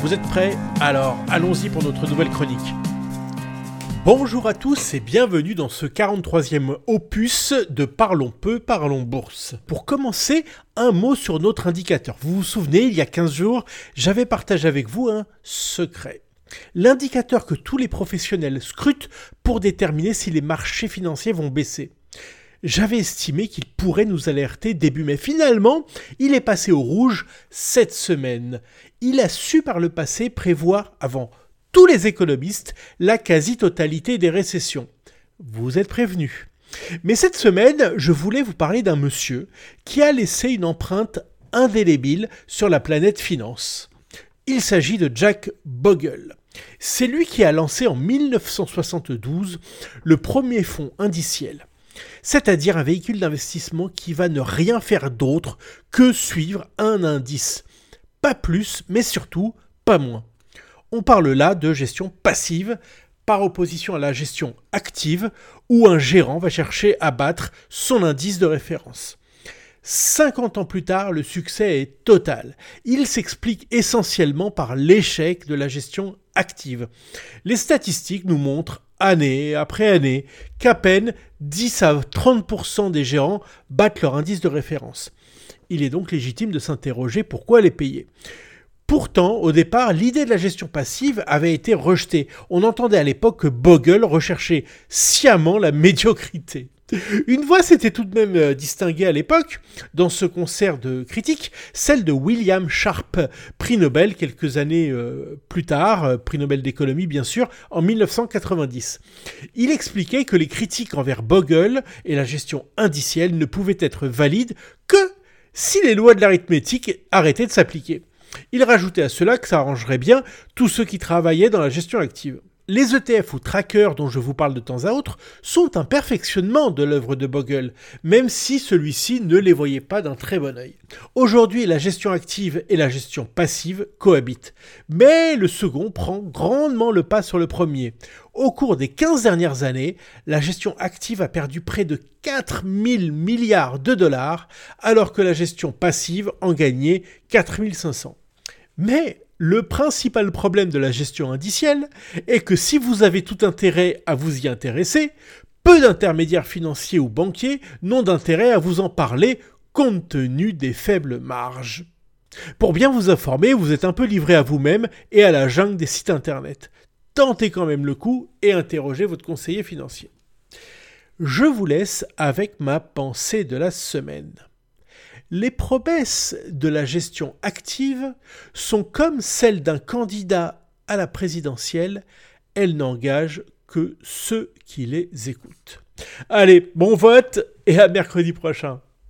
Vous êtes prêts Alors allons-y pour notre nouvelle chronique. Bonjour à tous et bienvenue dans ce 43e opus de Parlons peu, parlons bourse. Pour commencer, un mot sur notre indicateur. Vous vous souvenez, il y a 15 jours, j'avais partagé avec vous un secret. L'indicateur que tous les professionnels scrutent pour déterminer si les marchés financiers vont baisser. J'avais estimé qu'il pourrait nous alerter début mai. Finalement, il est passé au rouge cette semaine il a su par le passé prévoir avant tous les économistes la quasi-totalité des récessions. Vous êtes prévenus. Mais cette semaine, je voulais vous parler d'un monsieur qui a laissé une empreinte indélébile sur la planète finance. Il s'agit de Jack Bogle. C'est lui qui a lancé en 1972 le premier fonds indiciel, c'est-à-dire un véhicule d'investissement qui va ne rien faire d'autre que suivre un indice pas plus, mais surtout pas moins. On parle là de gestion passive, par opposition à la gestion active, où un gérant va chercher à battre son indice de référence. 50 ans plus tard, le succès est total. Il s'explique essentiellement par l'échec de la gestion active. Les statistiques nous montrent année après année qu'à peine 10 à 30% des gérants battent leur indice de référence. Il est donc légitime de s'interroger pourquoi les payer. Pourtant, au départ, l'idée de la gestion passive avait été rejetée. On entendait à l'époque que Bogle recherchait sciemment la médiocrité. Une voix s'était tout de même euh, distinguée à l'époque, dans ce concert de critiques, celle de William Sharp, prix Nobel quelques années euh, plus tard, euh, prix Nobel d'économie bien sûr, en 1990. Il expliquait que les critiques envers Bogle et la gestion indicielle ne pouvaient être valides si les lois de l'arithmétique arrêtaient de s'appliquer. Il rajoutait à cela que ça arrangerait bien tous ceux qui travaillaient dans la gestion active. Les ETF ou trackers dont je vous parle de temps à autre sont un perfectionnement de l'œuvre de Bogle, même si celui-ci ne les voyait pas d'un très bon œil. Aujourd'hui, la gestion active et la gestion passive cohabitent, mais le second prend grandement le pas sur le premier. Au cours des 15 dernières années, la gestion active a perdu près de 4000 milliards de dollars, alors que la gestion passive en gagnait 4500. Mais le principal problème de la gestion indicielle est que si vous avez tout intérêt à vous y intéresser, peu d'intermédiaires financiers ou banquiers n'ont d'intérêt à vous en parler compte tenu des faibles marges. Pour bien vous informer, vous êtes un peu livré à vous-même et à la jungle des sites internet. Tentez quand même le coup et interrogez votre conseiller financier. Je vous laisse avec ma pensée de la semaine. Les promesses de la gestion active sont comme celles d'un candidat à la présidentielle, elles n'engagent que ceux qui les écoutent. Allez, bon vote et à mercredi prochain.